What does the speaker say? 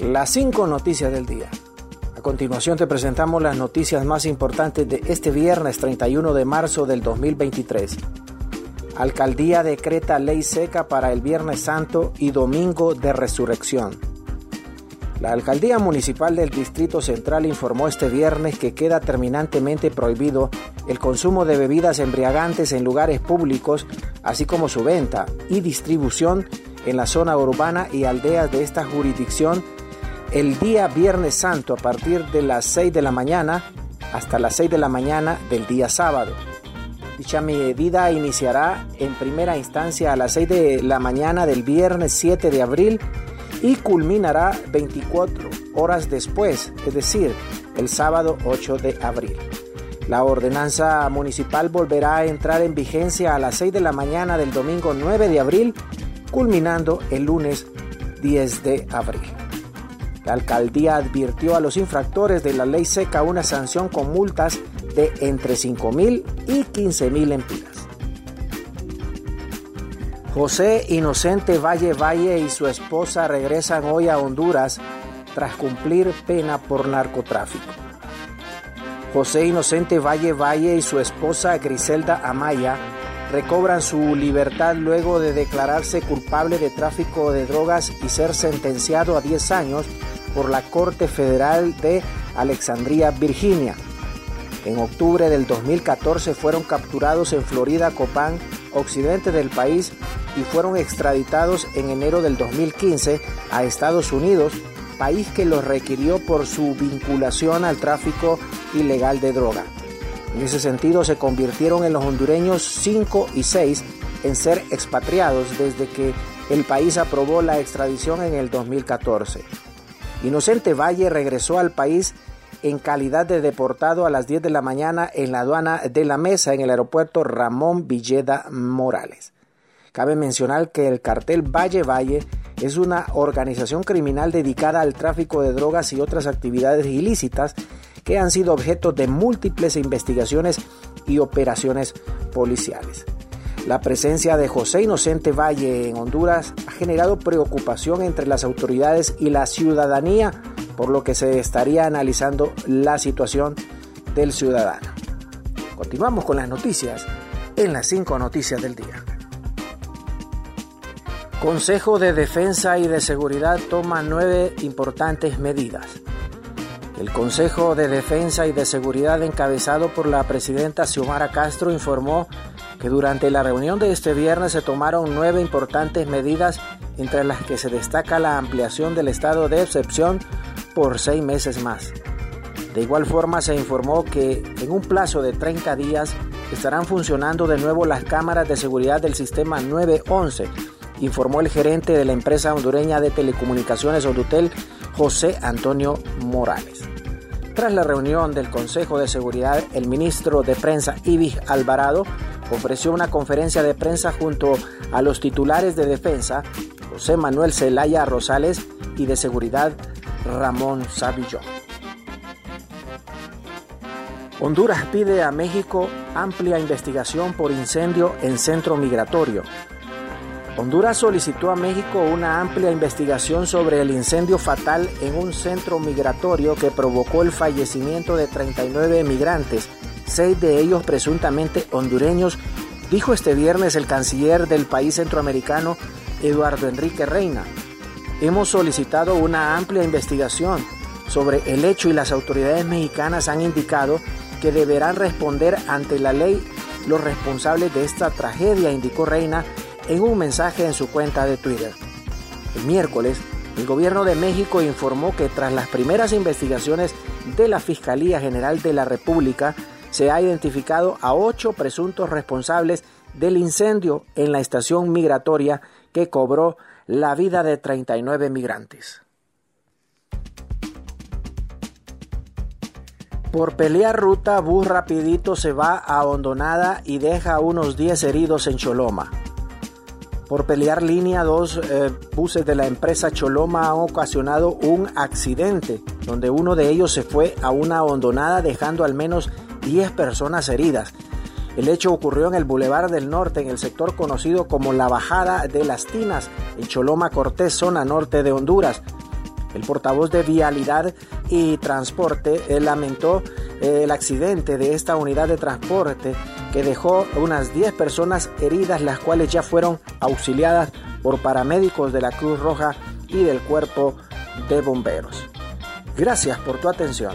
las cinco noticias del día. A continuación te presentamos las noticias más importantes de este viernes 31 de marzo del 2023. Alcaldía decreta ley seca para el Viernes Santo y Domingo de Resurrección. La Alcaldía Municipal del Distrito Central informó este viernes que queda terminantemente prohibido el consumo de bebidas embriagantes en lugares públicos, así como su venta y distribución en la zona urbana y aldeas de esta jurisdicción el día Viernes Santo a partir de las 6 de la mañana hasta las 6 de la mañana del día sábado. Dicha medida iniciará en primera instancia a las 6 de la mañana del viernes 7 de abril y culminará 24 horas después, es decir, el sábado 8 de abril. La ordenanza municipal volverá a entrar en vigencia a las 6 de la mañana del domingo 9 de abril, culminando el lunes 10 de abril. La alcaldía advirtió a los infractores de la ley seca una sanción con multas de entre 5 mil y 15 mil empiras. José Inocente Valle Valle y su esposa regresan hoy a Honduras tras cumplir pena por narcotráfico. José Inocente Valle Valle y su esposa Griselda Amaya recobran su libertad luego de declararse culpable de tráfico de drogas y ser sentenciado a 10 años por la Corte Federal de Alexandria, Virginia. En octubre del 2014 fueron capturados en Florida Copán, occidente del país, y fueron extraditados en enero del 2015 a Estados Unidos, país que los requirió por su vinculación al tráfico ilegal de droga. En ese sentido se convirtieron en los hondureños 5 y 6 en ser expatriados desde que el país aprobó la extradición en el 2014. Inocente Valle regresó al país en calidad de deportado a las 10 de la mañana en la aduana de la Mesa en el aeropuerto Ramón Villeda Morales. Cabe mencionar que el cartel Valle Valle es una organización criminal dedicada al tráfico de drogas y otras actividades ilícitas que han sido objeto de múltiples investigaciones y operaciones policiales. La presencia de José Inocente Valle en Honduras ha generado preocupación entre las autoridades y la ciudadanía, por lo que se estaría analizando la situación del ciudadano. Continuamos con las noticias en las cinco noticias del día. Consejo de Defensa y de Seguridad toma nueve importantes medidas. El Consejo de Defensa y de Seguridad encabezado por la presidenta Xiomara Castro informó que durante la reunión de este viernes se tomaron nueve importantes medidas entre las que se destaca la ampliación del estado de excepción por seis meses más. De igual forma se informó que en un plazo de 30 días estarán funcionando de nuevo las cámaras de seguridad del sistema 911 informó el gerente de la empresa hondureña de telecomunicaciones Odutel, José Antonio Morales. Tras la reunión del Consejo de Seguridad, el ministro de Prensa Ibis Alvarado ofreció una conferencia de prensa junto a los titulares de defensa, José Manuel Zelaya Rosales, y de seguridad, Ramón Savillón. Honduras pide a México amplia investigación por incendio en centro migratorio. Honduras solicitó a México una amplia investigación sobre el incendio fatal en un centro migratorio que provocó el fallecimiento de 39 migrantes, seis de ellos presuntamente hondureños, dijo este viernes el canciller del país centroamericano, Eduardo Enrique Reina. Hemos solicitado una amplia investigación sobre el hecho y las autoridades mexicanas han indicado que deberán responder ante la ley los responsables de esta tragedia, indicó Reina en un mensaje en su cuenta de Twitter. El miércoles, el gobierno de México informó que tras las primeras investigaciones de la Fiscalía General de la República, se ha identificado a ocho presuntos responsables del incendio en la estación migratoria que cobró la vida de 39 migrantes. Por pelear ruta, bus rapidito se va a Hondonada y deja a unos 10 heridos en Choloma. Por pelear línea, dos eh, buses de la empresa Choloma han ocasionado un accidente, donde uno de ellos se fue a una hondonada dejando al menos 10 personas heridas. El hecho ocurrió en el Boulevard del Norte, en el sector conocido como la Bajada de las Tinas, en Choloma Cortés, zona norte de Honduras. El portavoz de Vialidad y Transporte lamentó eh, el accidente de esta unidad de transporte que dejó unas 10 personas heridas, las cuales ya fueron auxiliadas por paramédicos de la Cruz Roja y del Cuerpo de Bomberos. Gracias por tu atención.